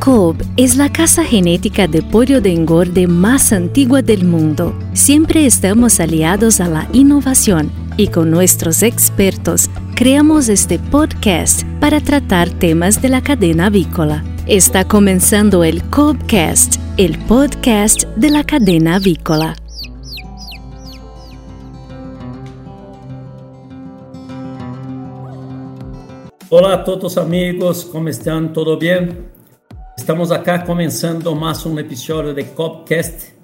Cobb es la casa genética de pollo de engorde más antigua del mundo. Siempre estamos aliados a la innovación y con nuestros expertos creamos este podcast para tratar temas de la cadena avícola. Está comenzando el Cobbcast, el podcast de la cadena avícola. Olá a todos amigos, como estão? Tudo bem? Estamos acá começando mais um episódio de Copcast.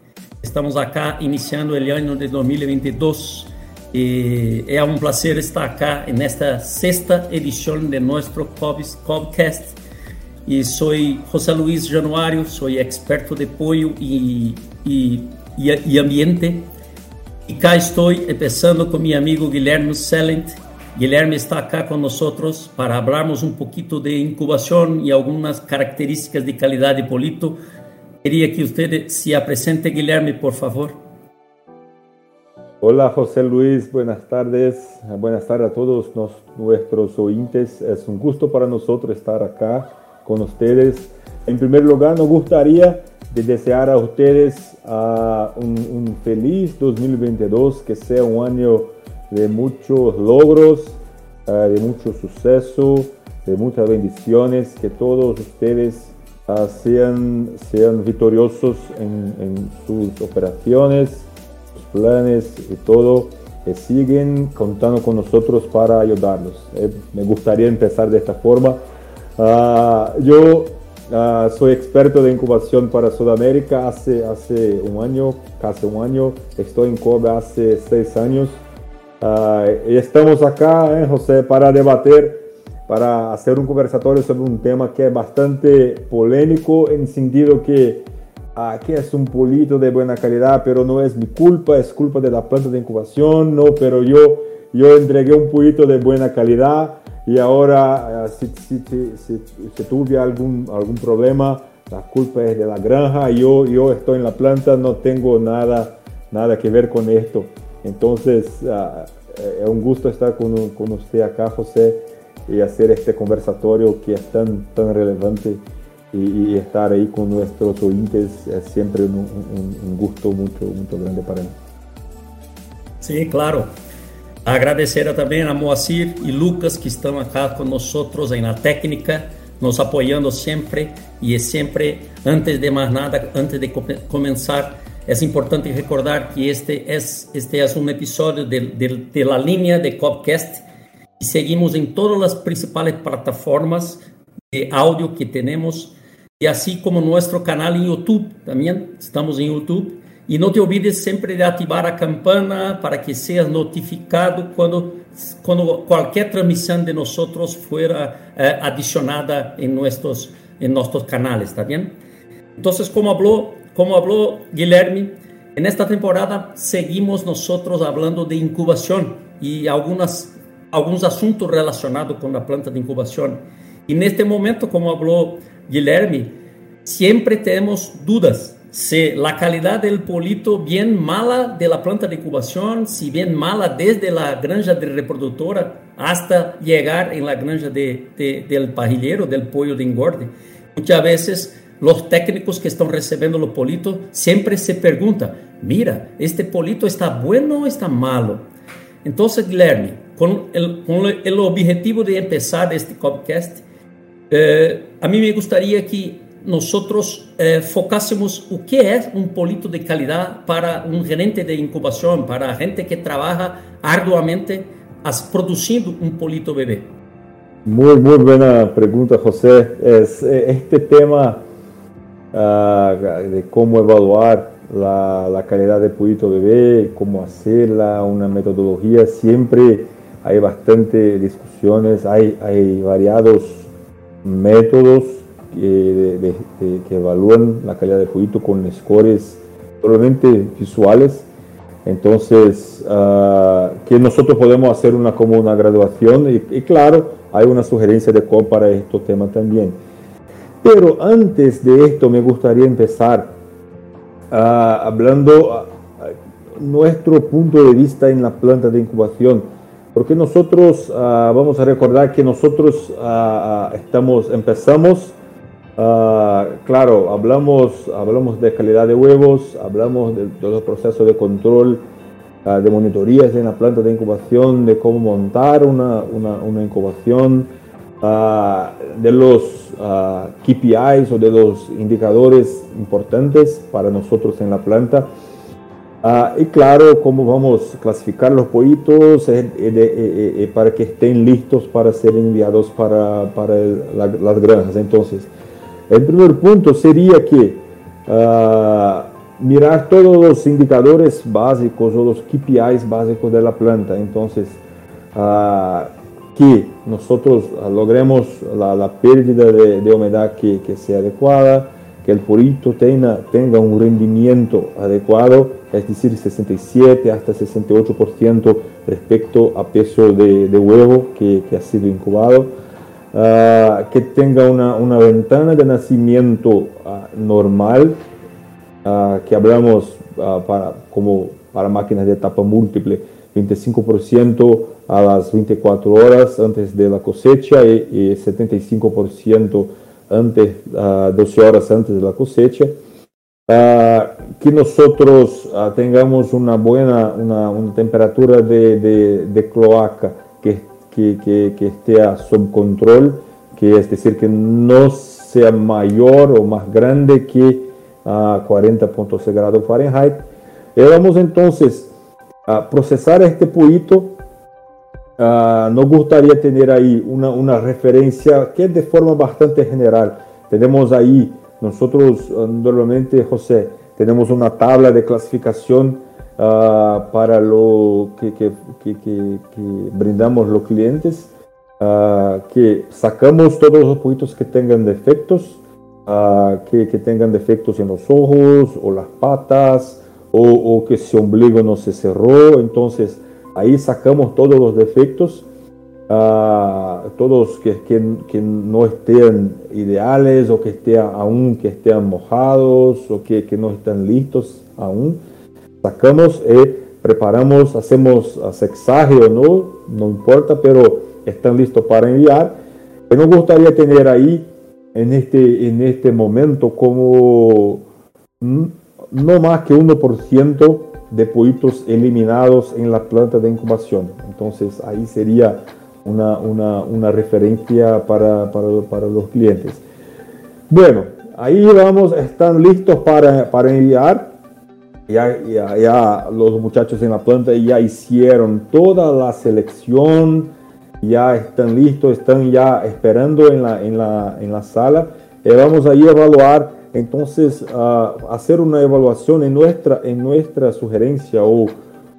Estamos acá iniciando o ano de 2022 e é um prazer estar acá nesta sexta edição de nosso Copcast. E sou José Luiz Januário, sou experto de apoio e, e, e ambiente. E cá estou, começando com meu amigo Guilherme Selent, Guilherme está acá con nosotros para hablarnos un poquito de incubación y algunas características de calidad de polito. Quería que usted se presente, Guilherme, por favor. Hola, José Luis, buenas tardes. Buenas tardes a todos nuestros oyentes. Es un gusto para nosotros estar acá con ustedes. En primer lugar, nos gustaría de desear a ustedes uh, un feliz 2022, que sea un año de muchos logros, uh, de mucho suceso, de muchas bendiciones, que todos ustedes uh, sean, sean victoriosos en, sus operaciones, sus planes y todo, que siguen contando con nosotros para ayudarlos. Eh, me gustaría empezar de esta forma. Uh, yo soy experto de incubación para Sudamérica hace, hace un año, casi un año. Estoy en Kobe hace seis años. Uh, estamos acá, eh, José, para debater, para hacer un conversatorio sobre un tema que es bastante polémico en el sentido que aquí uh, es un polito de buena calidad, pero no es mi culpa, es culpa de la planta de incubación, no, pero yo, yo entregué un polito de buena calidad y ahora uh, si, si, si, si, tuve algún, algún problema, la culpa es de la granja, yo, yo estoy en la planta, no tengo nada, nada que ver con esto. Entonces, es un gusto estar con, con, usted acá, José, y hacer este conversatorio que es tan, tan relevante y estar ahí con nuestros oyentes es siempre un, un, un gusto mucho grande para mí. Sí, claro. Agradecer também a Moacir e Lucas que estão com nós na técnica, nos apoiando sempre e sempre antes de mais nada, antes de começar es importante recordar que este es, este es un episodio de, de, de la línea de Copcast y seguimos en todas las principales plataformas de audio que tenemos y así como nuestro canal en YouTube también, estamos en YouTube. Y no te olvides siempre de activar a campana para que seas notificado cuando, cuando cualquier transmisión de nosotros fuera eh, adicionada en nuestros, en nuestros canales, ¿está bien? Entonces, como habló como habló Guilherme, en esta temporada seguimos nosotros hablando de incubación y algunas, algunos asuntos relacionados con la planta de incubación. Y en este momento, como habló Guilherme, siempre tenemos dudas si la calidad del polito bien mala de la planta de incubación, si bien mala desde la granja de reproductora hasta llegar en la granja de, de, del parrillero, del pollo de engorde. Muchas veces los técnicos que están recibiendo los politos siempre se preguntan, mira, ¿este polito está bueno o está malo? Entonces, Guilherme, con el, objetivo de empezar este podcast, eh, a mí me gustaría que nosotros eh, focásemos o que es un polito de calidad para un gerente de incubación, para gente que trabaja arduamente produciendo un polito bebé. Muy, muy buena pregunta, José. Es, eh, este tema uh, de cómo evaluar la, la, calidad de pollito bebé, cómo hacerla, una metodología. Siempre hay bastante discusiones, hay, hay variados métodos que, de, que evalúan la calidad de pollito con scores solamente visuales. Entonces, uh, que nosotros podemos hacer una como una graduación y, claro, hay una sugerencia de cómo para este tema también. Pero antes de esto me gustaría empezar uh, hablando uh, nuestro punto de vista en la planta de incubación, porque nosotros uh, vamos a recordar que nosotros estamos empezamos claro, hablamos, hablamos de calidad de huevos, hablamos de los procesos de control, de monitorías en la planta de incubación, de cómo montar una, una, una incubación, uh, de los KPIs o de los indicadores importantes para nosotros en la planta. y claro, cómo vamos a clasificar los pollitos eh, eh, eh, para que estén listos para ser enviados para, para las granjas. Entonces, el primer punto sería que uh, mirar todos los indicadores básicos o los KPIs básicos de la planta. Entonces, que nosotros logremos la, pérdida de, humedad que, que, sea adecuada, que el purito tenga, tenga un rendimiento adecuado, es decir, 67 hasta 68% respecto a peso de, de huevo que, que ha sido incubado. Uh, que tenga una, una, ventana de nacimiento uh, normal, que hablamos para, como para máquinas de etapa múltiple, 25% a las 24 horas antes de la cosecha y, y 75% antes, 12 horas antes de la cosecha. que nosotros tengamos una buena una, una temperatura de, de, de cloaca que que, que, que esté a sob control, que es decir, que no sea mayor o más grande que a 40.6 grados Fahrenheit. Y vamos entonces a procesar este pollito. Uh, nos gustaría tener ahí una, una, referencia que de forma bastante general. Tenemos ahí, nosotros uh, normalmente, José, tenemos una tabla de clasificación uh, para lo que, que, que, que, brindamos los clientes, que sacamos todos los pollitos que tengan defectos, uh, que, tengan defectos en los ojos o las patas, o, que su ombligo no se cerró, entonces ahí sacamos todos los defectos. todos que, que, no estén ideales o que estén aún que estén mojados o que, que no están listos aún sacamos y preparamos, hacemos sexaje o no, no importa, pero están listos para enviar. Y nos gustaría tener ahí en este, en este momento como mm, no más que 1% de pollitos eliminados en la planta de incubación. Entonces ahí sería una, una, una referencia para, para, para, los clientes. Bueno, ahí vamos, están listos para, para enviar ya, ya, ya, los muchachos en la planta ya hicieron toda la selección, ya están listos, están ya esperando en la, en la, en la sala. Y vamos a evaluar, entonces, uh, hacer una evaluación en nuestra, en nuestra sugerencia o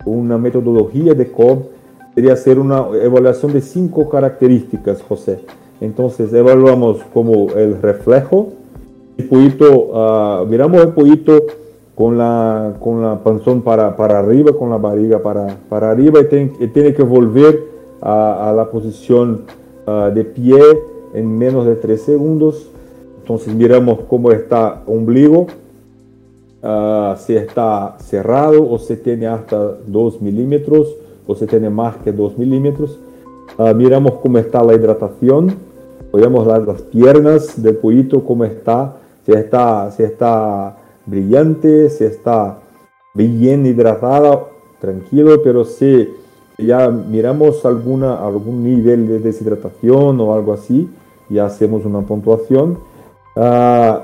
una metodología de COB sería hacer una evaluación de cinco características, José. Entonces, evaluamos como el reflejo, el uh, miramos el pollito con la, con la panzón para, para arriba, con la barriga para, para arriba y, tiene que volver a, la posición uh, de pie en menos de 3 segundos. Entonces miramos cómo está ombligo, uh, si está cerrado o si tiene hasta 2 milímetros o si tiene más que 2 milímetros. Uh, miramos cómo está la hidratación, podemos dar las piernas del pollito, cómo está, si está, si está brillante, si está bien hidratada, tranquilo, pero si ya miramos alguna, algún nivel de deshidratación o algo así, ya hacemos una puntuación. Uh,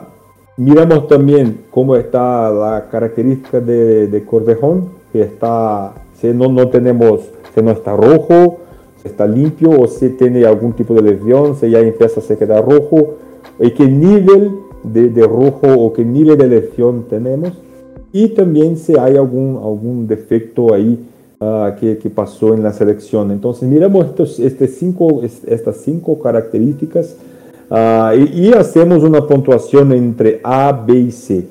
miramos también cómo está la característica de, de corvejón, que está, si no, no tenemos, si no está rojo, si está limpio o si tiene algún tipo de lesión, si ya empieza a se quedar rojo, y qué nivel de, de, rojo o qué nivel de lesión tenemos y también si hay algún, algún defecto ahí uh, que, que, pasó en la selección. Entonces miramos estos, este cinco, estas cinco características uh, y, y, hacemos una puntuación entre A, B y C.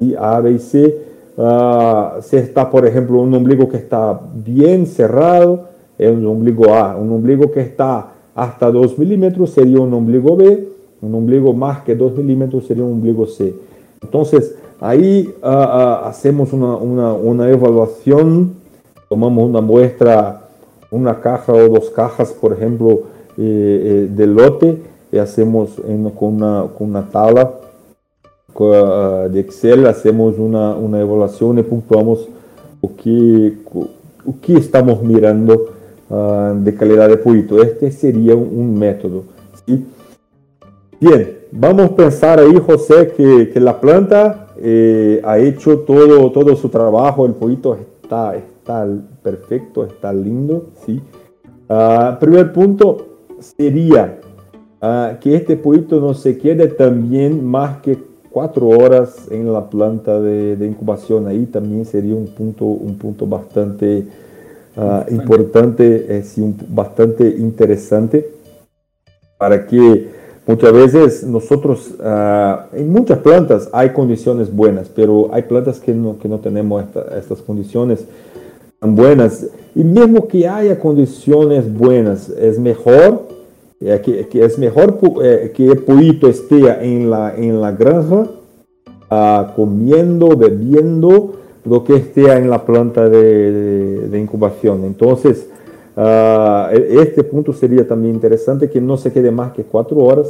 Y A, B y C, uh, si está por ejemplo un ombligo que está bien cerrado, es un ombligo A, un ombligo que está hasta 2 milímetros sería un ombligo B, un ombligo más que 2 milímetros sería un ombligo C. Entonces, ahí uh, hacemos una, una, una, evaluación, tomamos una muestra, una caja o dos cajas, por ejemplo, eh, eh, del lote, y hacemos con, una, con una tabla uh, de Excel, hacemos una, una evaluación y puntuamos o que, o que estamos mirando uh, de calidad de pollito. Este sería un, método. ¿sí? Bien, vamos a pensar ahí, José, que, que la planta eh, ha hecho todo, todo su trabajo, el pollito está, está perfecto, está lindo. ¿sí? Uh, primer punto sería uh, que este pollito no se quede también más que cuatro horas en la planta de, de incubación. Ahí también sería un punto, un punto bastante uh, importante, es un, bastante interesante para que muchas veces nosotros, en muchas plantas hay condiciones buenas, pero hay plantas que no, que no tenemos esta, estas condiciones buenas. Y mismo que haya condiciones buenas, es mejor que, es mejor eh, que el pollito esté en la, en la granja uh, comiendo, bebiendo, lo que esté en la planta de, incubación. Entonces, uh, este punto sería también interesante que no se quede más que cuatro horas.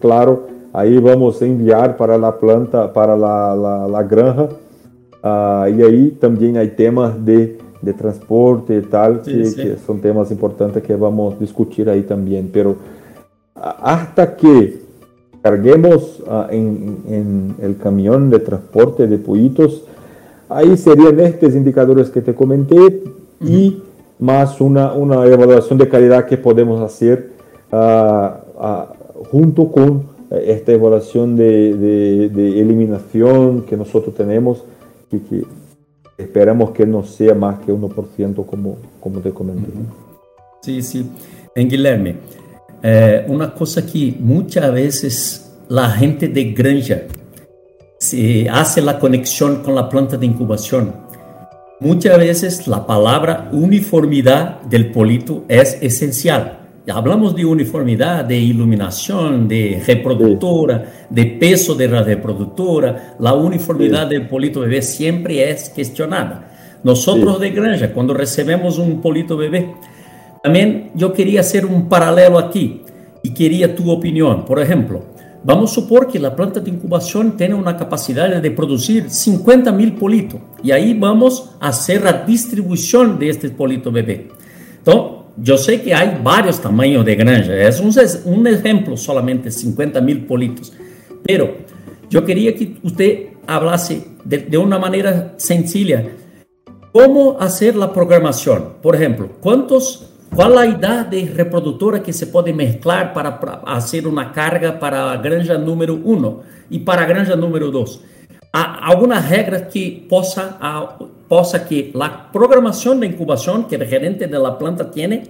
Claro, ahí vamos a enviar para la planta, para la, la, granja. Uh, y ahí también hay temas de de transporte y tal, sí, que, sí. que, son temas importantes que vamos a discutir ahí también. Pero hasta que carguemos uh, en, en, el camión de transporte de pollitos, ahí serían estos indicadores que te comenté uh -huh. y más una, una, evaluación de calidad que podemos hacer uh, junto con esta evaluación de, de, de, eliminación que nosotros tenemos y que Esperamos que no sea más que 1% como, como te comenté. Sí, sí. En Guilherme, eh, una cosa que muchas veces la gente de granja se hace la conexión con la planta de incubación. Muchas veces la palabra uniformidad del polito es esencial. Hablamos de uniformidad, de iluminación, de reproductora, de peso de la reproductora. La uniformidad del polito bebé siempre es cuestionada. Nosotros de granja, cuando recebemos un polito bebé, también yo quería hacer un paralelo aquí y quería tu opinión. Por ejemplo, vamos a supor que la planta de incubación tiene una capacidad de producir 50 mil politos y ahí vamos a hacer la distribución de este polito bebé. Entonces, yo sé que hay varios tamaños de granja, es un, ejemplo solamente, 50 mil politos, pero yo quería que usted hablase de, una manera sencilla cómo hacer la programación. Por ejemplo, ¿cuántos, ¿cuál la edad de reproductora que se puede mezclar para, hacer una carga para granja número uno y para granja número dos? alguna regra que possa, possa que a programação de incubação que o gerente da planta tem,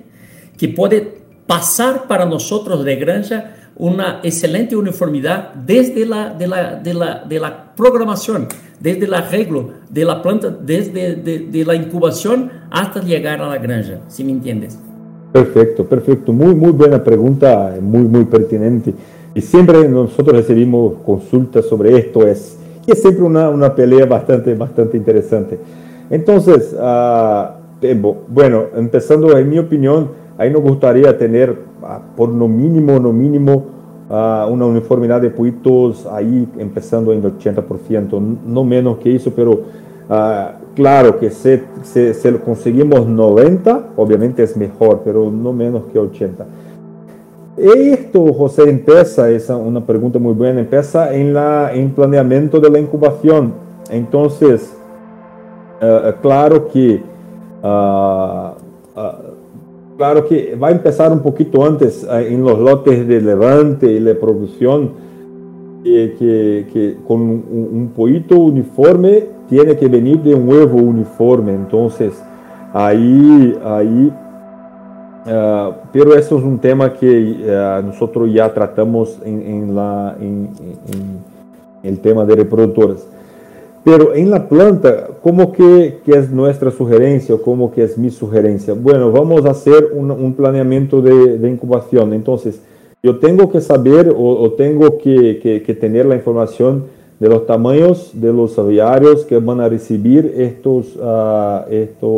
que pode passar para nós de granja uma excelente uniformidade desde la, de la, de la, de la programação, desde o arreglo de la planta, desde de, de la incubação hasta chegar a la granja, se me entiendes? Perfecto, perfecto. Muy, muy buena pregunta, muy, muy pertinente. Y siempre nosotros recibimos consultas sobre esto. Es, que es siempre una, una pelea bastante, bastante interesante. Entonces, uh, bueno, empezando en mi opinión, ahí nos gustaría tener uh, por lo mínimo, lo mínimo, uh, una uniformidad de puitos ahí empezando en el 80%, no menos que eso, pero claro que si, si, si conseguimos 90, obviamente es mejor, pero no menos que 80. Esto, José, empieza, esa una pregunta muy buena, empieza en, la, en planeamiento de la incubación. Entonces, uh, claro que uh, uh, claro que va a empezar un poquito antes en los lotes de levante y de producción, que, que, que con pollito uniforme tiene que venir de un huevo uniforme. Entonces, ahí, ahí Uh, pero eso es un tema que uh, nosotros ya tratamos en, la, en, el tema de reproductores. Pero en la planta, ¿cómo que, que, es nuestra sugerencia o cómo que es mi sugerencia? Bueno, vamos a hacer un, un planeamiento de, de, incubación. Entonces, yo tengo que saber o, o tengo que, que, que, tener la información de los tamaños de los aviarios que van a recibir estos, uh, estos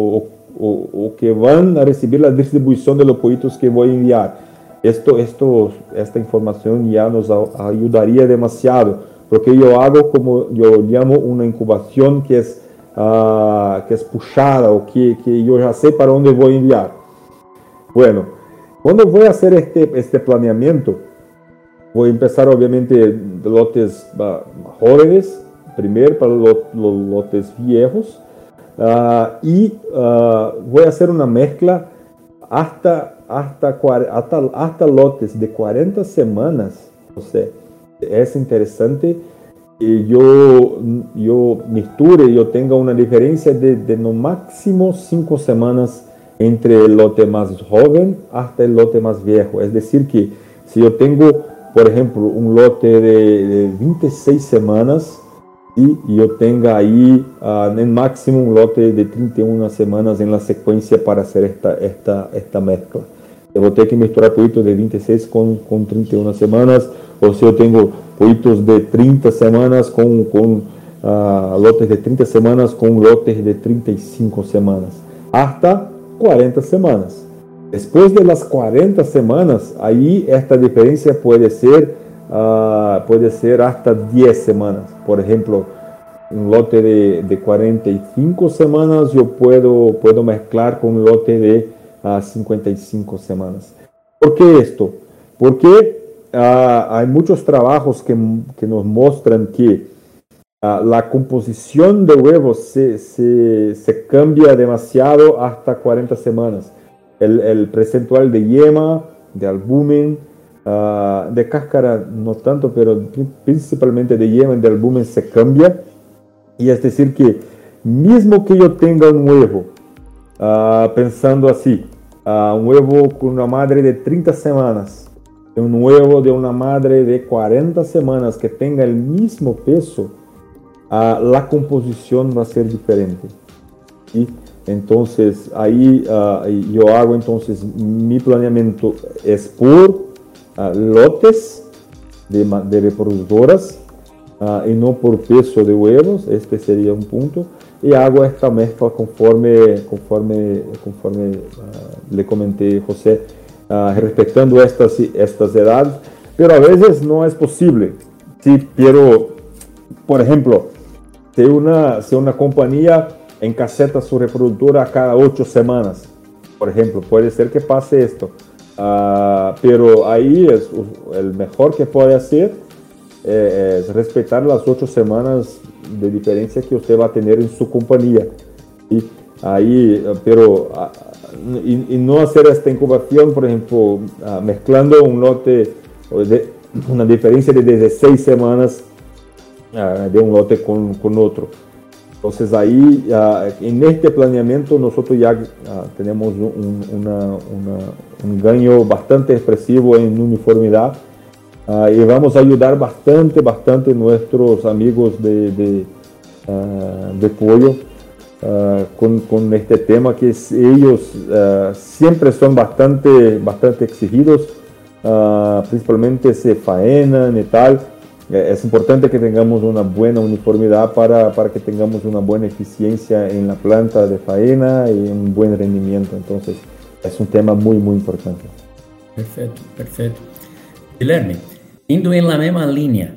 o, o, que van a recibir la distribución de los pollitos que voy a enviar. Esto, esto, esta información ya nos ayudaría demasiado, porque yo hago como yo llamo una incubación que es, uh, que es puxada o que, que yo ya sé para dónde voy a enviar. Bueno, cuando voy a hacer este, este planeamiento, voy a empezar obviamente lotes uh, jóvenes, primero para los, los lotes viejos, uh, y voy a hacer una mezcla hasta hasta, hasta, hasta lotes de 40 semanas. O sea, es interesante que yo, yo misture, yo tenga una diferencia de, de no máximo 5 semanas entre el lote más joven hasta el lote más viejo. Es decir, que si yo tengo, por ejemplo, un lote de, de 26 semanas, y yo tenga ahí uh, en máximo un lote de 31 semanas en la secuencia para hacer esta, esta, esta mezcla. Eu vou ter que misturar poitos de 26 com, com 31 semanas, ou se eu tenho poitos de 30 semanas com, com uh, lotes de 30 semanas com lotes de 35 semanas, hasta 40 semanas. Depois de las 40 semanas, aí esta diferença pode ser uh, pode ser hasta 10 semanas. Por exemplo, um lote de, de 45 semanas eu posso, posso mesclar com um lote de a 55 semanas. ¿Por qué esto? Porque uh, hay muchos trabajos que, que nos muestran que uh, la composición de huevos se, se, se, cambia demasiado hasta 40 semanas. El, el percentual de yema, de albumen, uh, de cáscara no tanto, pero principalmente de yema y de albumen se cambia. Y es decir que mismo que yo tenga un huevo, pensando así, un huevo con una madre de 30 semanas, un huevo de una madre de 40 semanas que tenga el mismo peso, uh, la composición va a ser diferente. ¿sí? Entonces ahí uh, yo hago entonces mi planeamiento es por lotes de, de reproductoras y no por peso de huevos, este sería un punto y hago esta mezcla conforme, conforme, conforme uh, le comenté José, uh, respetando estas, estas edades, pero a veces no es posible. Si quiero, por ejemplo, si una, si una compañía encaseta su reproductora cada ocho semanas, por ejemplo, puede ser que pase esto, uh, pero ahí el mejor que puede hacer eh, es respetar las ocho semanas de diferencia que usted va a tener en su compañía. Y ahí, pero ah, y, no hacer esta incubación, por ejemplo, ah, mezclando un lote, de, una diferencia de 16 semanas ah, de un lote con, con otro. Entonces ahí, en este planeamiento, nosotros ya tenemos un, una, una, un gaño bastante expresivo en uniformidad y vamos a ayudar bastante, bastante nuestros amigos de, de, de pollo uh, con, con, este tema que es, ellos siempre son bastante, bastante exigidos, principalmente se faenan y tal. Eh, es importante que tengamos una buena uniformidad para, para que tengamos una buena eficiencia en la planta de faena y un buen rendimiento. Entonces, es un tema muy, muy importante. Perfecto, perfecto. Guilherme, indo em la mesma linha,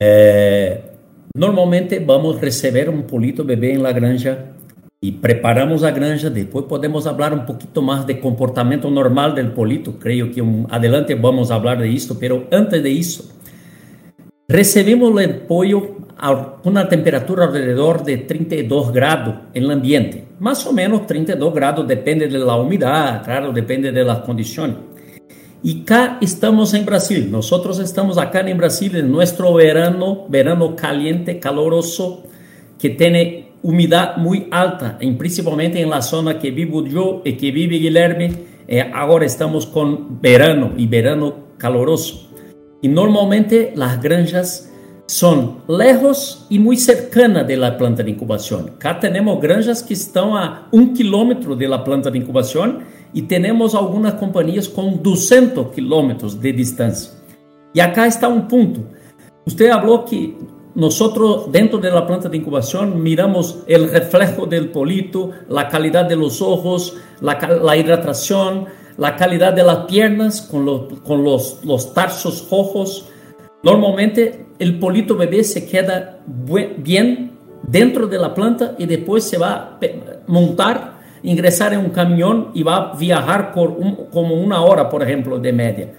é, normalmente vamos receber um polito bebê em la granja e preparamos a granja. Depois podemos falar um pouquinho mais de comportamento normal do polito. Creio que adelante vamos falar de isso, pero antes de isso, recebemos o pollo a uma temperatura alrededor de 32 graus no ambiente. Mais ou menos 32 graus, depende da umidade, claro, depende das condições. Y acá estamos en Brasil. Nosotros estamos acá en Brasil en nuestro verano, verano caliente, caloroso, que tiene humedad muy alta, y principalmente en la zona que vivo yo y que vive Guilherme. Eh, ahora estamos con verano y verano caloroso. Y normalmente las granjas son lejos y muy cercanas de la planta de incubación. Acá tenemos granjas que están a un kilómetro de la planta de incubación e temos algumas companhias com 200 quilômetros de distância. E acá está um ponto. Você falou que nós, dentro da planta de incubação, miramos o reflejo do polito, a qualidade de los ojos, a la calidad de las piernas con, con los, los tarsos rojos. Normalmente el polito bebé se queda bien dentro de la planta y después se va a montar, ingresar en un camión y va a viajar por como una hora, por ejemplo, de media.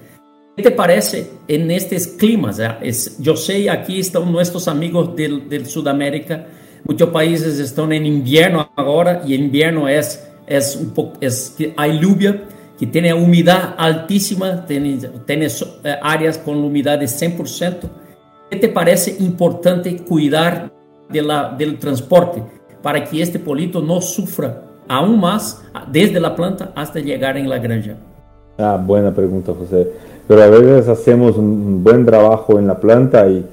¿Qué te parece en estos climas? Es, yo sé, aquí están nuestros amigos del, del Sudamérica, muchos países están en invierno ahora y invierno es, es un poco, es que hay lluvia, que tiene humedad altísima, tiene, tiene eh, áreas con humedad de 100%. ¿Qué te parece importante cuidar de la, del transporte para que este polito no sufra aún más desde la planta hasta llegar en la granja? Ah, buena pregunta, José. Pero a veces hacemos un buen trabajo en la planta y,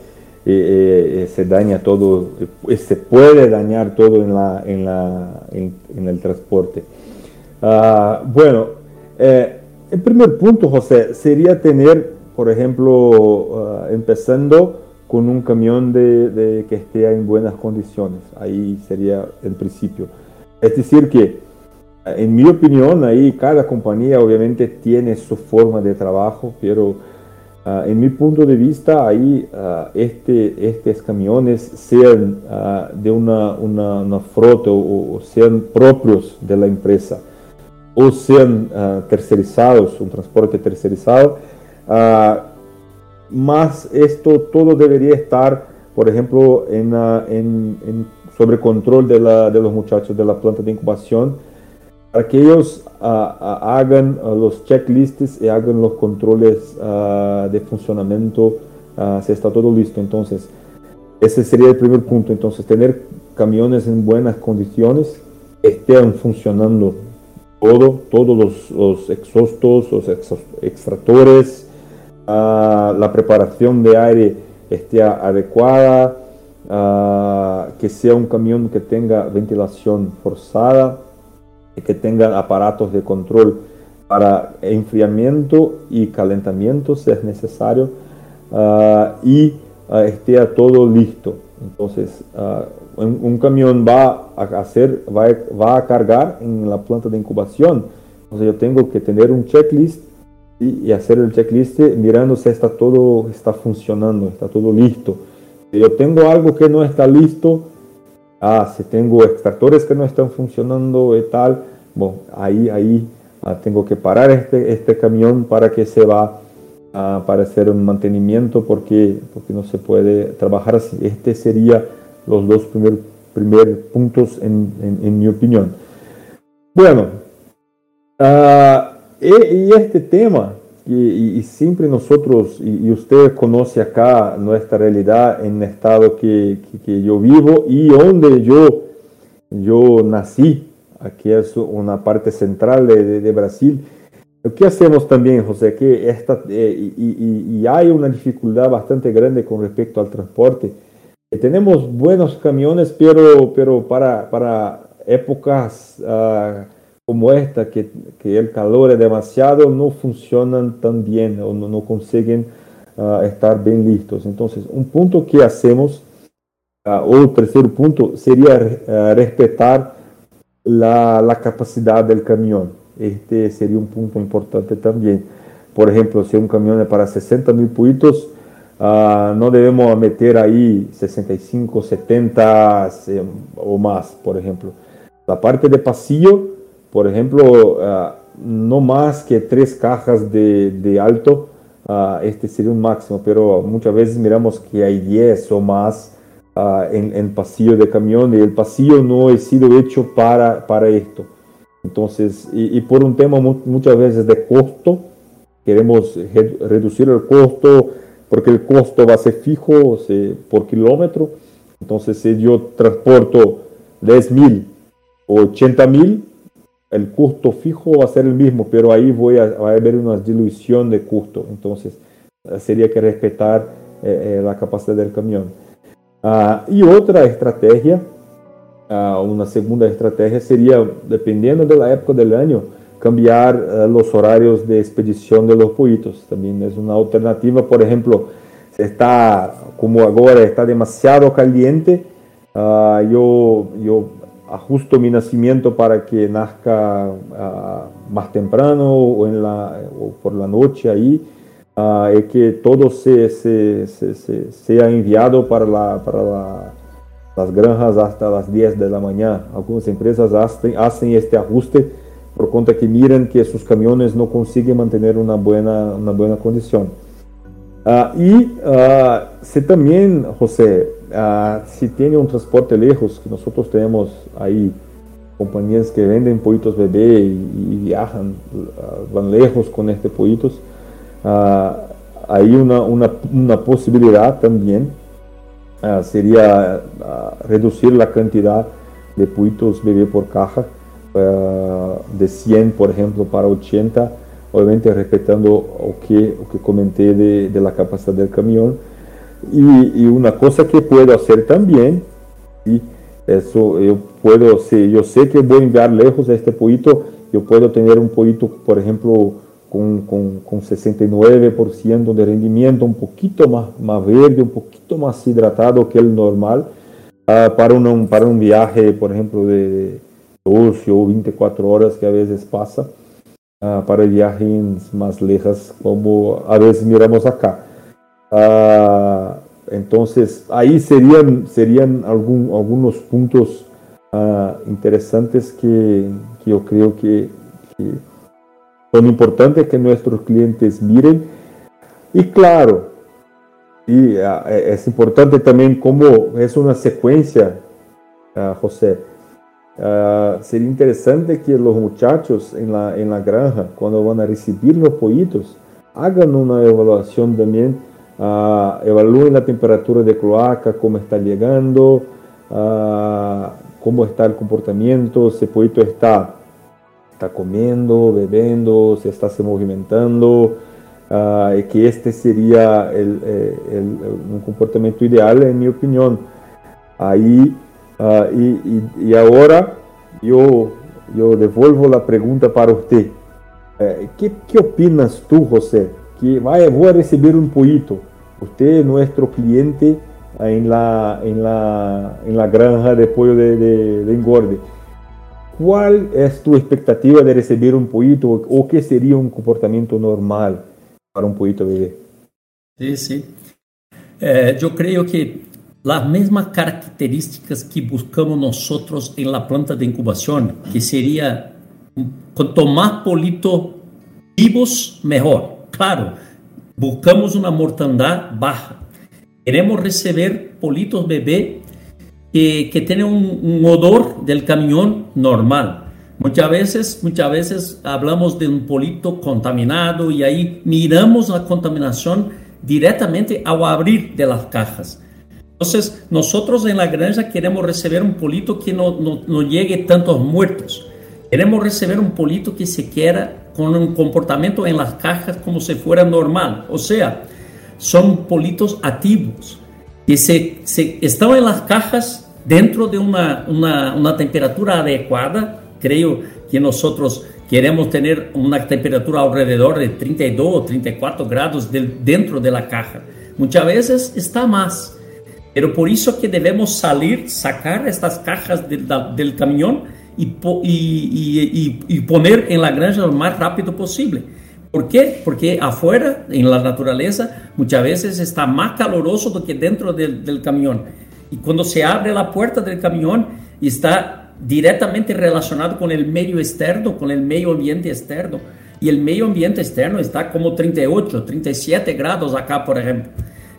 se daña todo, se puede dañar todo en, la, en, la, en, el transporte. Ah, bueno, eh, el primer punto, José, sería tener, por ejemplo, ah, empezando con un camión de, que esté en buenas condiciones. Ahí sería el principio. Es decir, que en mi opinión, ahí cada compañía obviamente tiene su forma de trabajo, pero ah, en mi punto de vista, ahí uh, este, estos camiones sean ah, de una, una, una frota o, sean propios de la empresa o sean tercerizados, un transporte tercerizado, más esto todo debería estar, por ejemplo, en, en, en sobre control de, la, de los muchachos de la planta de incubación para que ellos ah, ah, hagan ah, los checklists y hagan los controles de funcionamiento si está todo listo. Entonces, ese sería el primer punto. Entonces, tener camiones en buenas condiciones, estén funcionando todo, todos los, exhaustos, los extractores, la preparación de aire esté adecuada, que sea un camión que tenga ventilación forzada que tengan aparatos de control para enfriamiento y calentamiento si es necesario ah, y uh, esté todo listo. Entonces, ah, un, camión va a hacer, va, a cargar en la planta de incubación. Entonces, yo tengo que tener un checklist y, hacer el checklist mirando si está todo está funcionando, está todo listo. Si yo tengo algo que no está listo, ah, si tengo extractores que no están funcionando y tal, bueno, ahí, ahí ah, tengo que parar este, este camión para que se va a para hacer un mantenimiento porque, porque no se puede trabajar así. Este sería los dos primeros primer puntos en, en, mi opinión. Bueno, uh, y, este tema, y, y, siempre nosotros, y, usted conoce acá nuestra realidad en el estado que, que, yo vivo y donde yo, yo nací, aquí es una parte central de, de Brasil. Lo que hacemos también, José, que esta, eh, y, y, hay una dificultad bastante grande con respecto al transporte. tenemos buenos camiones, pero, pero para, para épocas uh, como esta, que, el calor es demasiado, no funcionan tan bien o no, no consiguen uh, estar bien listos. Entonces, un punto que hacemos, uh, o el tercer punto, sería respetar la, capacidad del camión. Este sería un punto importante también. Por ejemplo, si un camión es para 60 mil puitos, no debemos meter ahí 65, 70 o más, por ejemplo. La parte de pasillo, por ejemplo, uh, no más que tres cajas de, de alto, uh, este sería un máximo, pero muchas veces miramos que hay 10 o más uh, en, en, pasillo de camión y el pasillo no ha sido hecho para, para esto. Entonces, y, y por un tema mu muchas veces de costo, queremos reducir el costo porque el costo va a ser fijo por kilómetro. Entonces, si yo transporto 10 mil o 80 mil, el costo fijo va a ser el mismo, pero ahí voy a, va a haber una dilución de costo. Entonces, sería que respetar eh, eh, la capacidad del camión. Ah, y otra estrategia, ah, una segunda estrategia sería, dependiendo de la época del año, cambiar los horarios de expedición de los pollitos. También es una alternativa, por ejemplo, si está, como ahora está demasiado caliente, yo, yo ajusto mi nacimiento para que nazca más temprano o, en la, o por la noche ahí, uh, y que todo se, se, se, se, sea enviado para, la, para la, las granjas hasta las 10 de la mañana. Algunas empresas hacen, hacen este ajuste por cuenta que miran que sus camiones no consiguen mantener una buena, una buena condición. Uh, y uh, también, José, uh, si tiene un transporte lejos, que nosotros tenemos ahí compañías que venden pollitos bebé y, viajan, van lejos con este pollitos, hay una, una, una, posibilidad también, sería reducir la cantidad de pollitos bebé por caja de 100, por ejemplo, para 80 obviamente respetando o que, o que comenté de, de la capacidad del camión. Y, una cosa que puedo hacer también, y eso yo puedo, si yo sé que voy a enviar lejos a este pollito, yo puedo tener un pollito, por ejemplo, con, con, con 69% de rendimiento, un poquito más, más verde, un poquito más hidratado que el normal, uh, para, un, para un viaje, por ejemplo, de 12 o 24 horas que a veces pasa. uh, para viagens mais lejas, como a vezes miramos acá. Uh, entonces, ahí serían, serían algunos puntos uh, interesantes que, que, yo creo que, son importantes que nuestros clientes miren. Y claro, y uh, es importante también cómo es una secuencia, José, Uh, sería interesante que los muchachos en la, en la granja, cuando van a recibir los pollitos, hagan una evaluación también, uh, evalúen la temperatura de cloaca, cómo está llegando, uh, cómo está el comportamiento, si el pollito está, está comiendo, bebiendo, si está se movimentando, y que este sería el, el, el, un comportamiento ideal, en mi opinión. Ahí y, y, y, ahora yo, yo devuelvo la pregunta para usted. Eh, ¿qué, ¿Qué opinas tú, José? Que vaya, voy a recibir un pollito. Usted es nuestro cliente en la, en la, en la granja de pollo de, de, de engorde. ¿Cuál es tu expectativa de recibir un pollito o qué sería un comportamiento normal para un pollito bebé? Sí, sí. Eh, yo creo que las mismas características que buscamos nosotros en la planta de incubación, que sería cuanto más polito vivos, mejor. Claro, buscamos una mortandad baja. Queremos recibir politos bebé que, que tienen un, un, odor del camión normal. Muchas veces, muchas veces hablamos de un polito contaminado y ahí miramos la contaminación directamente al abrir de las cajas. Entonces, nosotros en la granja queremos recibir un polito que no, no, no llegue tantos muertos. Queremos recibir un polito que se quiera con un comportamiento en las cajas como si fuera normal. O sea, son politos activos que se, se están en las cajas dentro de una, una, una temperatura adecuada. Creo que nosotros queremos tener una temperatura alrededor de 32 o 34 grados de, dentro de la caja. Muchas veces está más. Pero por eso que debemos salir, sacar estas cajas del, del camión y, y, y, poner en la granja lo más rápido posible. ¿Por qué? Porque afuera, en la naturaleza, muchas veces está más caloroso do que dentro del, del camión. Y cuando se abre la puerta del camión, está directamente relacionado con el medio externo, con el medio ambiente externo. Y el medio ambiente externo está como 38, 37 grados acá, por ejemplo.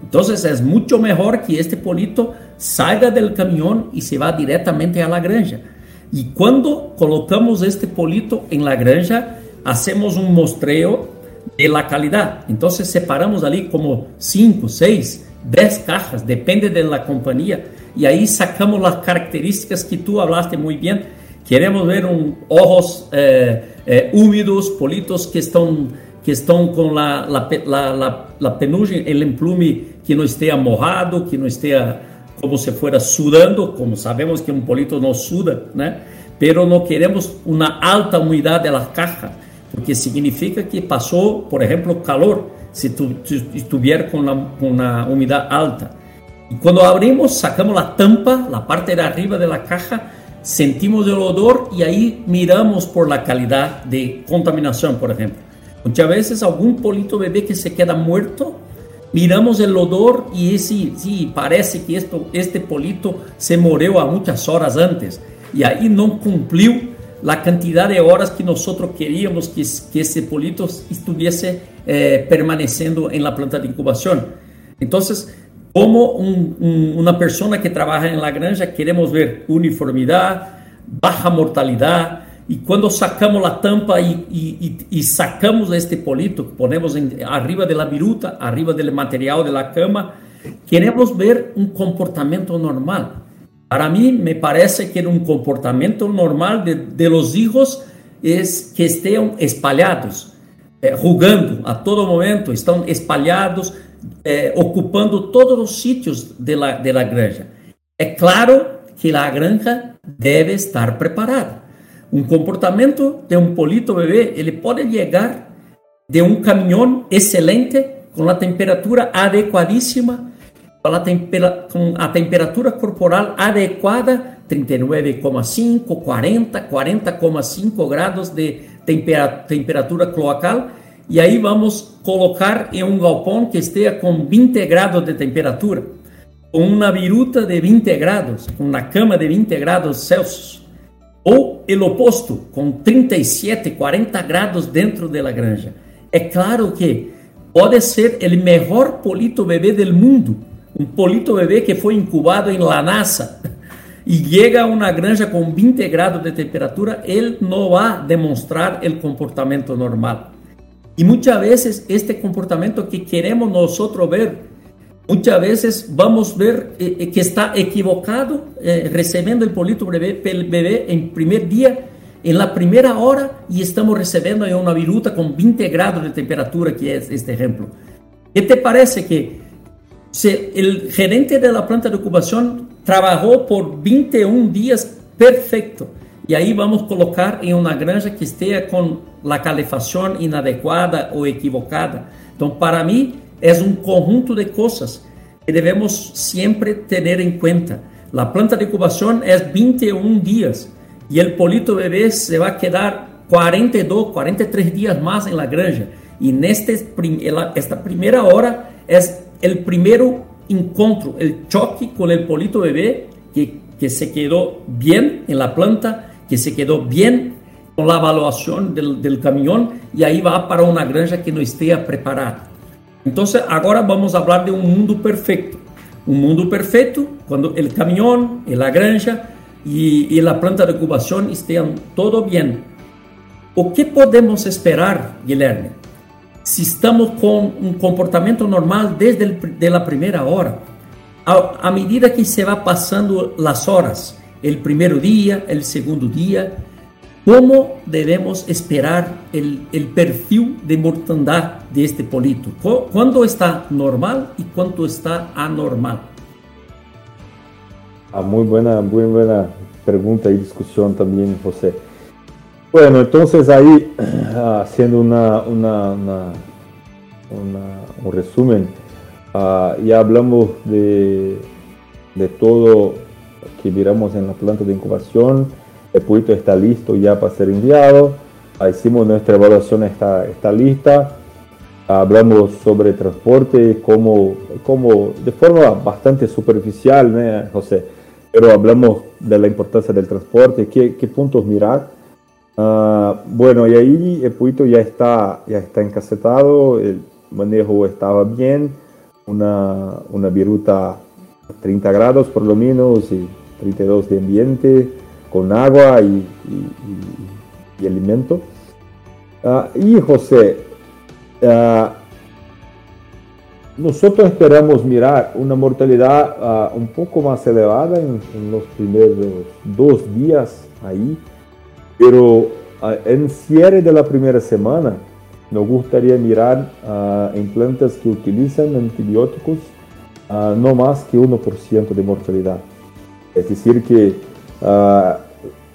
Entonces es mucho mejor que este polito salga del camión y se va directamente a la granja. Y cuando colocamos este polito en la granja, hacemos un mostreo de la calidad. Entonces separamos ali como 5, 6, 10 cajas, depende de la compañía. Y ahí sacamos las características que tú hablaste muy bien. Queremos ver un, ojos eh, eh, húmedos, politos que están que estão com la penugem, el emplume que não esteja mojado, que não esteja como se fuera sudando, como sabemos que um polito não suda, né? Pero não queremos uma alta umidade da caja, porque significa que passou, por exemplo, calor, se tu, tu estiver com, com uma umidade alta. E quando abrimos, sacamos a tampa, a parte de arriba da caja, sentimos el odor y ahí miramos por la calidad de contaminación, por ejemplo. Muchas veces algún polito bebé que se queda muerto, miramos el odor y sí, sí parece que esto, este polito se murió a muchas horas antes y ahí no cumplió la cantidad de horas que nosotros queríamos que, que ese polito estuviese eh, permaneciendo en la planta de incubación. Entonces, como una persona que trabaja en la granja, queremos ver uniformidad, baja mortalidad, y cuando sacamos la tampa y, sacamos este polito, ponemos arriba de la viruta, arriba del material de la cama, queremos ver un comportamiento normal. Para mí me parece que un comportamiento normal de, los hijos es que estén espalhados, eh, a todo momento, están espalhados, eh, ocupando todos os de de la granja. É claro que a granja deve estar preparada. Um comportamento de um polito bebê, ele pode chegar de um caminhão excelente, com a temperatura adequadíssima, com a, tempera, temperatura corporal adequada, 39,5, 40, 40,5 graus de temperatura cloacal, e aí vamos colocar em um galpão que esteja com 20 graus de temperatura, com uma viruta de 20 graus, com uma cama de 20 graus Celsius, ou o oposto, com 37, 40 graus dentro da granja. É claro que pode ser o melhor polito bebê do mundo, um polito bebê que foi incubado em La NASA e chega a uma granja com 20 graus de temperatura, ele não vai demonstrar o comportamento normal. Y muchas veces este comportamiento que queremos nosotros ver, muchas veces vamos a ver eh, eh, que está equivocado eh, recibiendo el polito bebé, el bebé en primer día, en la primera hora, y estamos recibiendo una viruta con 20 grados de temperatura, que es este ejemplo. ¿Qué te parece que el gerente de la planta de ocupación trabajó por 21 días perfecto, y ahí vamos a colocar en una granja que esté con la calefacción inadecuada o equivocada. Entonces, para mí es un conjunto de cosas que debemos siempre tener en cuenta. La planta de incubación es 21 días y el polito bebé se va a quedar 42, 43 días más en la granja. Y en este, esta primera hora es el primero encuentro, el choque con el polito bebé que, que se quedó bien en la planta, que se quedó bien con la evaluación del, del camión y ahí va para una granja que no esté preparada. Entonces, ahora vamos a hablar de un mundo perfecto. Un mundo perfecto cuando el camión, la granja y la planta de incubación estén todo bien. ¿O qué podemos esperar, Guilherme? Si estamos con un comportamiento normal desde la primera hora, a, a medida que se va pasando las horas, el primer día, el segundo día, ¿Cómo debemos esperar el, el, perfil de mortandad de este polito? ¿Cuándo está normal y cuánto está anormal? Ah, muy buena, muy buena pregunta y discusión también, José. Bueno, entonces ahí, haciendo una, una, una, un resumen, uh, ya hablamos de, de todo que miramos en la planta de incubación, el proyecto está listo ya para ser enviado. Hicimos nuestra evaluación, está, está lista. Hablamos sobre transporte como, como de forma bastante superficial, ¿no, José? Pero hablamos de la importancia del transporte, qué, qué puntos mirar. Uh, bueno, y ahí el proyecto ya está, ya está encacetado, el manejo estaba bien, una, una viruta a 30 grados por lo menos y 32 de ambiente con agua y, alimento. Ah, y José, ah, nosotros esperamos mirar una mortalidad ah, un poco más elevada en, los primeros dos días ahí, pero en cierre de la primera semana nos gustaría mirar en plantas que utilizan antibióticos no más que 1% de mortalidad. Es decir, que Uh,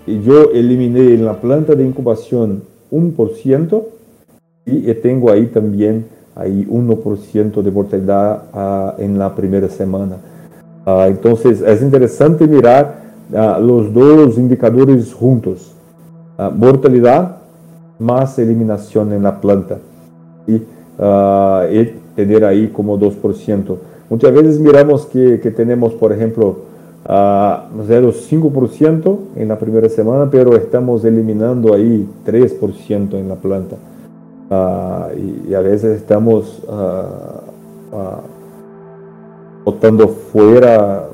yo eliminé en la planta de incubación 1% y tengo ahí también ahí 1% de mortalidad uh, en la primera semana. Uh, entonces es interesante mirar los dos indicadores juntos, mortalidad más eliminación en la planta y, y tener ahí como 2%. Muchas veces miramos que, que tenemos, por ejemplo, a 0,5% en la primera semana, pero estamos eliminando ahí 3% en la planta. Uh, y, a veces estamos uh, uh, botando fuera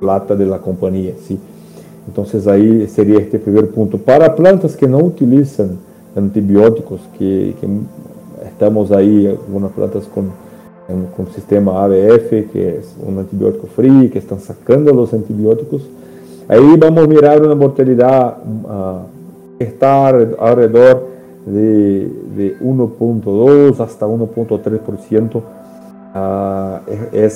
plata de la compañía. ¿sí? Entonces ahí sería este primer punto. Para plantas que no utilizan antibióticos, que estamos ahí, algunas plantas con com sistema ABF, que é um antibiótico free, que estão sacando os antibióticos. Aí vamos mirar uma mortalidade uh, que está ao redor de, de 1.2 hasta 1.3%. Uh, é, é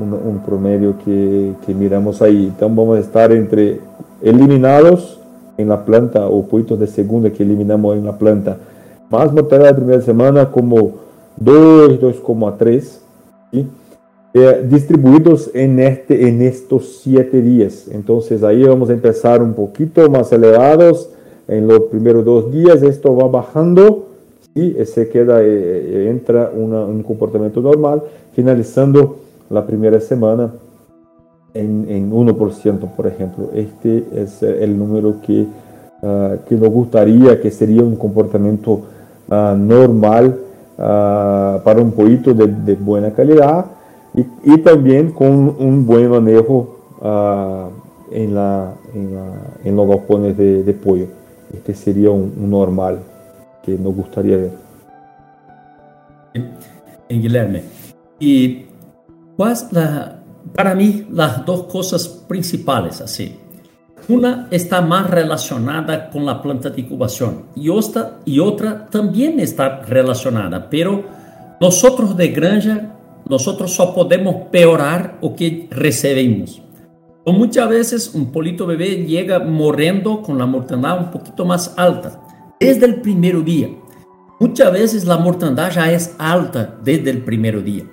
um, que, que miramos aí. Então vamos estar entre eliminados em la planta, ou puitos de segunda que eliminamos em la planta, mais mortalidade da primeira semana como 2, 2,3, eh, distribuidos en, este, en estos siete días. Entonces ahí vamos a empezar un poquito más elevados en los primeros dos días, esto va bajando y se queda, eh, eh, entra un comportamiento normal, finalizando la primera semana en, en 1%, por ejemplo. Este es el número que, uh, que nos gustaría que sería un comportamiento uh, normal uh, para un pollito de, de buena calidad y, y, también con un buen manejo uh, en, la, en, la, en, los galpones de, de, pollo. Este sería un, un, normal que nos gustaría ver. En Guilherme, y cuál la, para mí las dos cosas principales así Una está más relacionada con la planta de incubación y otra, y otra también está relacionada, pero nosotros de granja, nosotros só podemos peorar o que recebemos. O muchas veces un polito bebé llega morrendo con la mortandad un poquito más alta desde el primer día. Muchas veces la mortandad ya es alta desde el primer día.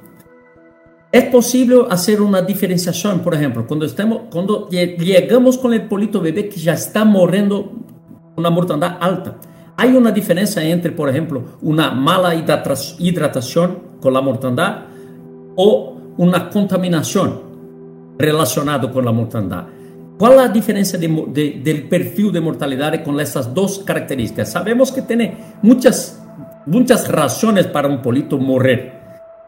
É possível fazer uma diferenciação, por exemplo, quando estamos, quando chegamos com o polito bebê que já está morrendo uma mortandade alta. Há uma diferença entre, por exemplo, uma mala hidratação com a mortandade ou uma contaminação relacionada com a mortandade. Qual a diferença de, de, do perfil de mortalidade com essas duas características? Sabemos que tem muitas, muitas razões para um polito morrer.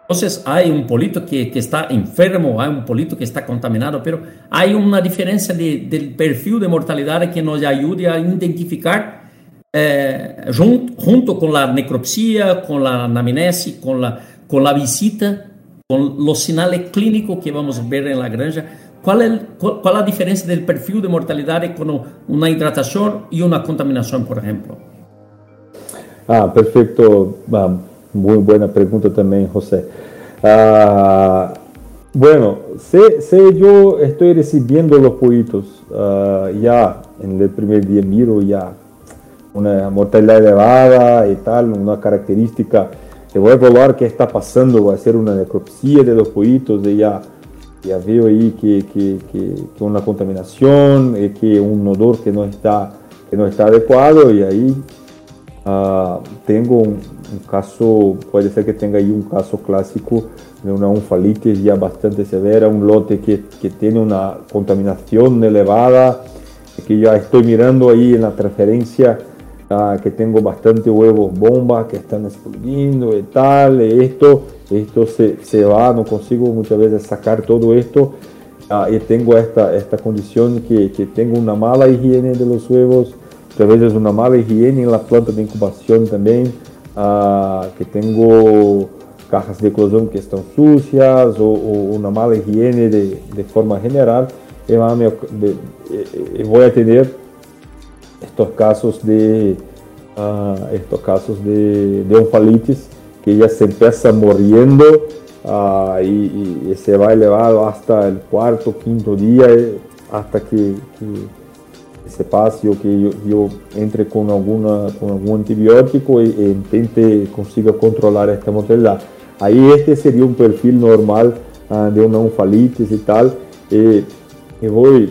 Entonces hay un polito que, que, está enfermo, hay un polito que está contaminado, pero hay una diferencia de, del perfil de mortalidad que nos ayude a identificar eh, junto, junto, con la necropsia, con la anamnesis, con la, con la visita, con los sinales clínicos que vamos a ver en la granja, ¿cuál es, cuál, cuál la diferencia del perfil de mortalidad con una hidratación y una contaminación, por ejemplo? Ah, perfecto. Muy buena pregunta también, José. Uh, bueno, si, yo estoy recibiendo los pollitos uh, ya en el primer día, miro ya una mortalidad elevada y tal, una característica, que voy a evaluar qué está pasando, voy a hacer una necropsia de los pollitos y ya, ya veo ahí que, que, que, que una contaminación, y que un odor que no está, que no está adecuado y ahí uh, tengo un, caso, pode ser que tenha aí um caso clássico de uma onfalitis já bastante severa, um lote que, que tem uma contaminação elevada, que já estou mirando aí na transferência, uh, que tenho bastante huevos bomba que estão explodindo e tal, e isto, isto se, se va, não consigo muitas vezes sacar todo isto, uh, e tenho esta, esta condição que, que tenho uma mala higiene de los huevos, muchas veces una mala higiene en la planta de incubación también, uh, que tengo cajas de eclosión que están sucias o, o una mala higiene de, de forma general, y voy a tener estos casos de uh, estos casos de, de onfalitis que ya se empieza muriendo uh, y, se va elevado hasta el cuarto, quinto día, hasta que, que se que eu, eu, entre com, alguma, com algum antibiótico e, e tente consiga controlar esta mortalidade. Aí este seria um perfil normal uh, de uma onfalitis e tal. E, e vou uh,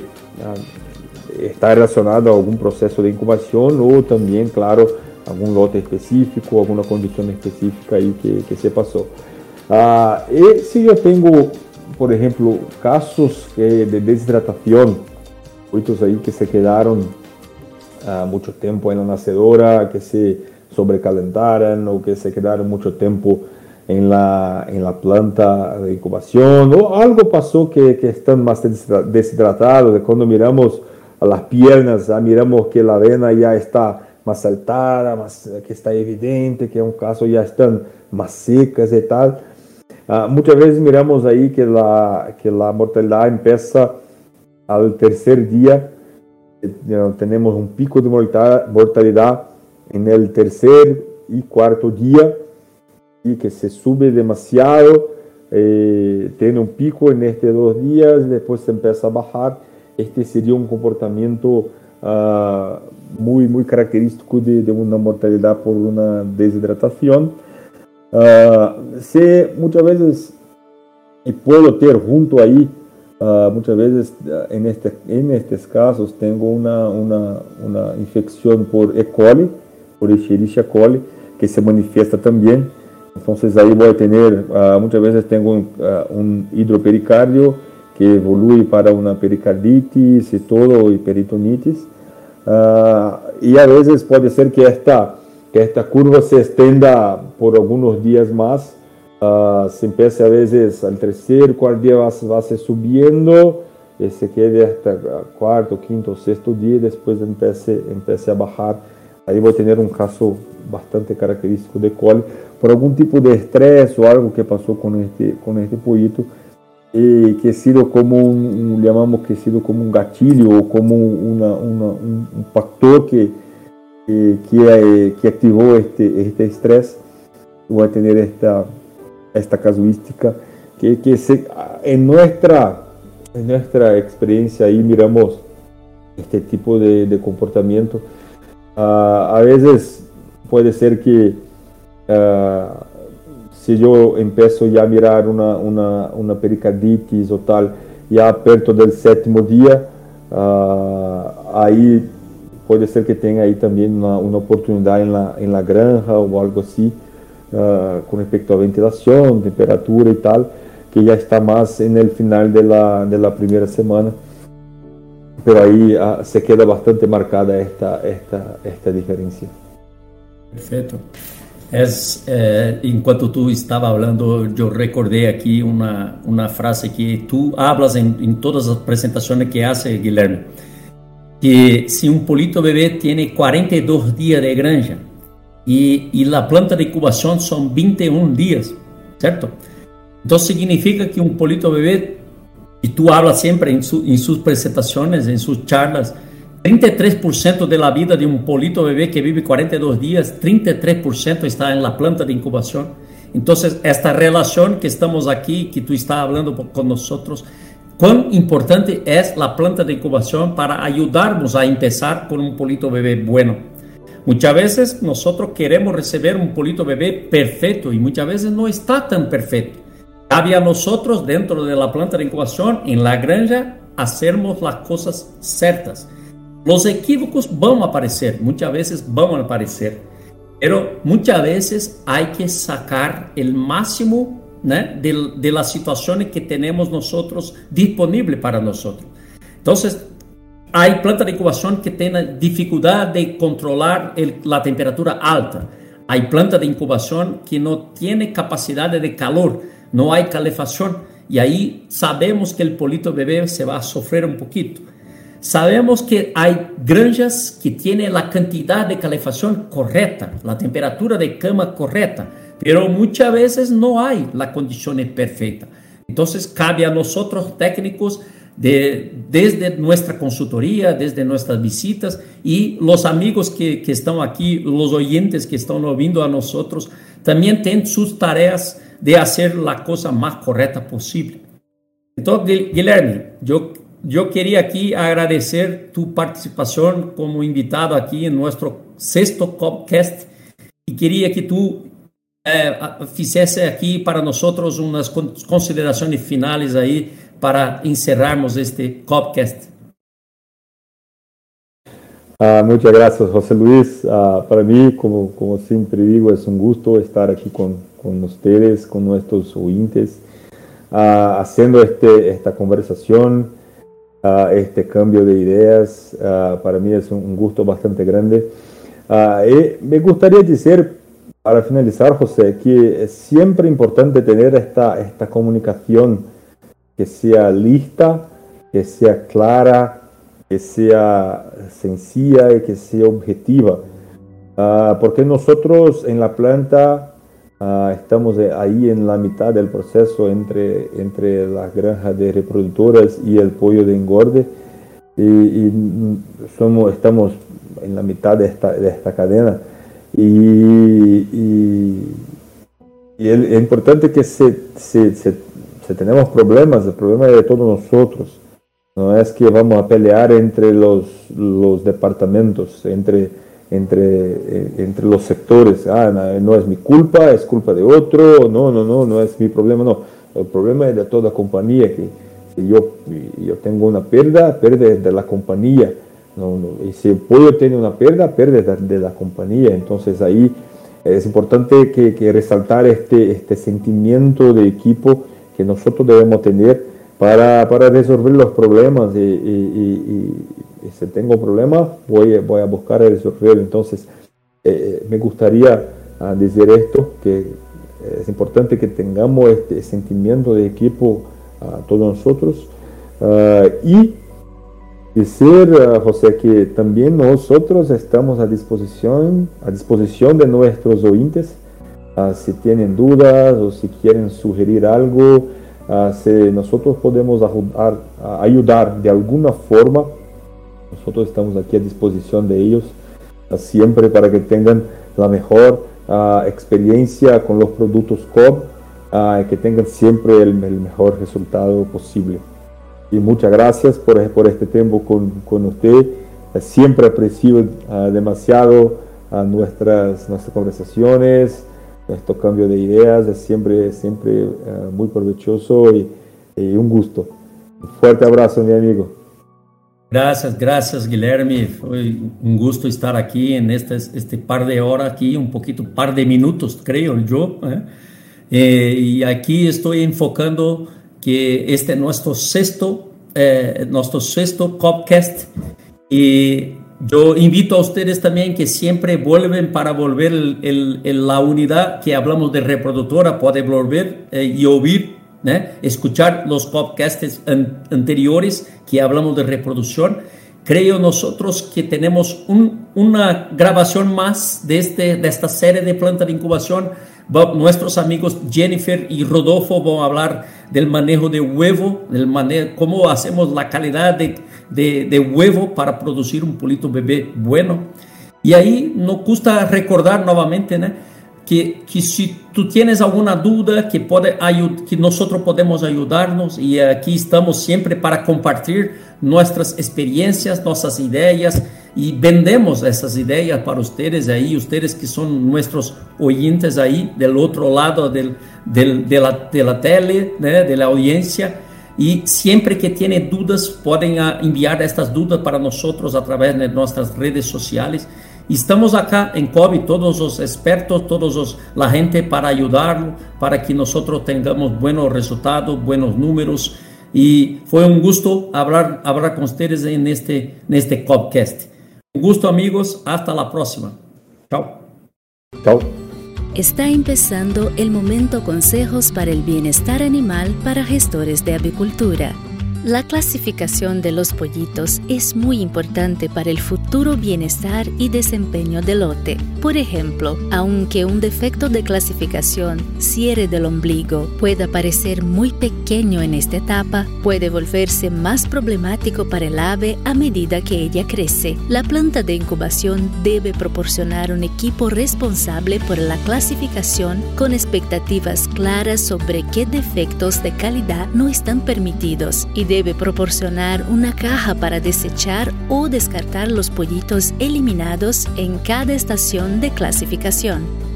está relacionado a algún proceso de incubación o también, claro, algún lote específico, alguna condición específica ahí que, se pasó. Ah, y si yo tengo, por ejemplo, casos de deshidratación, muchos ahí que se quedaron ah, mucho tiempo en la nacedora, que se sobrecalentaran o que se quedaron mucho tiempo en la, en la planta de incubación o algo pasó que, están más deshidratados. De cuando miramos a las piernas, ya miramos que la vena ya está más saltada, más, que está evidente, que en un caso ya están más secas y tal. Uh, muchas veces miramos ahí que la, que la mortalidad empieza al tercer día. tenemos un pico de mortalidad en el tercer y cuarto día y que se sube demasiado, eh, tiene un pico en estos dos días, después se empieza a bajar. Este sería un comportamiento uh, muy, muy característico de, una mortalidad por una deshidratación. Uh, se, muchas veces, y puedo tener junto ahí, uh, muchas veces en, este, en estos casos tengo una, una, una infección por E. coli, por Escherichia coli, que se manifiesta también. Entonces ahí voy a tener, uh, muchas veces tengo un, uh, un, hidropericardio que evolúe para una pericarditis y todo, y peritonitis. Y a veces puede ser que esta, que esta curva se extienda por algunos días más. Se empiece a veces al tercer, cuarto día va, va subiendo y se quede hasta cuarto, quinto, sexto día y después empiece, empiece a bajar. Ahí voy a tener un caso bastante característico de coli por algum tipo de estresse ou algo que passou com este, com este pollito e que sido como um chamamos que sido como um gatilho ou como uma, uma, um, um factor que que que, é, que ativou este este estresse vai ter esta esta casuística que que se, em nossa em nossa experiência aí miramos este tipo de, comportamento uh, a vezes pode ser que Uh, se eu empeço a mirar uma, uma, uma pericarditis ou tal, já perto do sétimo dia, uh, aí pode ser que tenha aí também uma, uma oportunidade em la, em la granja ou algo assim, uh, com respeito à ventilação, temperatura e tal, que já está mais no final da de la primeira semana. Pero aí se queda bastante marcada esta, esta, esta diferença. Perfeito. Es, eh, enquanto tú estaba hablando, yo recordé aquí una, una frase que tú hablas en, en, todas las presentaciones que hace Guilherme, que si un polito bebé tiene 42 días de granja y, y la planta de incubación son 21 días, ¿cierto? Entonces significa que un polito bebé, y tú hablas siempre en, su, en sus presentaciones, en sus charlas, 33% de la vida de un polito bebé que vive 42 días, 33% está en la planta de incubación. Entonces, esta relación que estamos aquí, que tú estás hablando con nosotros, cuán importante es la planta de incubación para ayudarnos a empezar con un polito bebé bueno. Muchas veces nosotros queremos recibir un polito bebé perfecto y muchas veces no está tan perfecto. Cabe a nosotros dentro de la planta de incubación, en la granja, hacernos las cosas ciertas Los equívocos vão aparecer, muitas vezes vão aparecer, pero muitas vezes há que sacar o máximo de, de las situações que temos nós disponível para nós. Então, há planta de incubação que tem dificuldade de controlar el, a temperatura alta. Há planta de incubação que não tem capacidade de calor, não há calefação. E aí sabemos que o polito bebê se vai sofrer um pouquinho. Sabemos que hay granjas que tienen la cantidad de calefacción correcta, la temperatura de cama correcta, pero muchas veces no hay la condición perfecta. Entonces cabe a nosotros técnicos de, desde nuestra consultoría, desde nuestras visitas y los amigos que, que están aquí, los oyentes que están oyendo a nosotros, también tienen sus tareas de hacer la cosa más correcta posible. Entonces, Guilherme, yo yo quería aquí agradecer tu participación como invitado aquí en nuestro sexto podcast y quería que tú eh, fizesse aquí para nosotros unas consideraciones finales ahí para encerrarmos este podcast. Ah, muchas gracias, José Luis. Ah, para mí, como, como siempre digo, es un gusto estar aquí con, con ustedes, con nuestros oyentes, ah, haciendo este, esta conversación, este cambio de ideas. para mí es un, gusto bastante grande. Y me gustaría decir, para finalizar, José, que es siempre importante tener esta, esta comunicación que sea lista, que sea clara, que sea sencilla y que sea objetiva. Ah, porque nosotros en la planta ah, estamos ahí en la mitad del proceso entre, entre las granjas de reproductoras y el pollo de engorde y, somos, estamos en la mitad de esta, de esta cadena. Y, es importante que se, se, se, se tenemos problemas, el problema es de todos nosotros. No es que vamos a pelear entre los, departamentos, entre, entre, eh, entre los sectores. Ah, no, es mi culpa, es culpa de otro. No, no, no, no es mi problema. No, el problema es de toda compañía. Que si yo, yo tengo una pérdida, pierde de la compañía. No, y si el pollo tiene una pérdida, pierde de, la compañía. Entonces ahí es importante que, que resaltar este, este sentimiento de equipo que nosotros debemos tener para, para resolver los problemas y, si tengo problemas voy, voy a buscar resolver. Entonces, eh, me gustaría ah, decir esto, que es importante que tengamos este sentimiento de equipo a todos nosotros ah, y decir, ah, José, que también nosotros estamos a disposición, a disposición de nuestros oyentes, si tienen dudas o si quieren sugerir algo, se nosotros podemos ayudar, uh, ayudar de alguna forma, nosotros estamos aquí a disposición de ellos siempre para que tengan la mejor experiencia con los productos COB y que tengan siempre el, el, mejor resultado posible. Y muchas gracias por, por este tiempo con, con usted. siempre aprecio demasiado nuestras, nuestras conversaciones este cambio de ideas es siempre, siempre uh, muy provechoso y, y, un gusto. Un fuerte abrazo, mi amigo. Gracias, gracias Guilherme. Fue un gusto estar aquí en este, este par de horas, aquí un poquito, par de minutos, creo yo. ¿eh? Eh, y aquí estoy enfocando que este es nuestro sexto, eh, nuestro sexto Copcast. Y yo invito a ustedes también que siempre vuelven para volver el, la unidad que hablamos de reproductora, puede volver eh, y oír, ¿eh? escuchar los podcasts anteriores que hablamos de reproducción. Creo nosotros que tenemos una grabación más de, este, de esta serie de planta de incubación. Nuestros amigos Jennifer y Rodolfo van a hablar del manejo de huevo, del manejo, cómo hacemos la calidad de de, huevo para producir un pulito bebé bueno. Y ahí no gusta recordar nuevamente que, que si tú tienes alguna duda, que, puede que nosotros podemos ayudarnos y aquí estamos siempre para compartir nuestras experiencias, nuestras ideas y vendemos esas ideas para ustedes ahí, ustedes que son nuestros oyentes ahí del otro lado de, la, tele, de la audiencia. Y siempre que tiene dudas, pueden ah, enviar estas dudas para nosotros a través de nuestras redes sociales. Estamos acá en COVID, todos los expertos, todos los, la gente para ayudarlo, para que nosotros tengamos buenos resultados, buenos números. Y fue un gusto hablar, hablar con ustedes en este, en este podcast. Un gusto amigos, hasta la próxima. Chao. Chao. Está empezando el momento consejos para el bienestar animal para gestores de avicultura. La clasificación de los pollitos es muy importante para el futuro bienestar y desempeño del lote. Por ejemplo, aunque un defecto de clasificación, cierre del ombligo, pueda parecer muy pequeño en esta etapa, puede volverse más problemático para el ave a medida que ella crece. La planta de incubación debe proporcionar un equipo responsable por la clasificación con expectativas claras sobre qué defectos de calidad no están permitidos y debe proporcionar una caja para desechar o descartar los pollitos eliminados en cada estación de clasificación.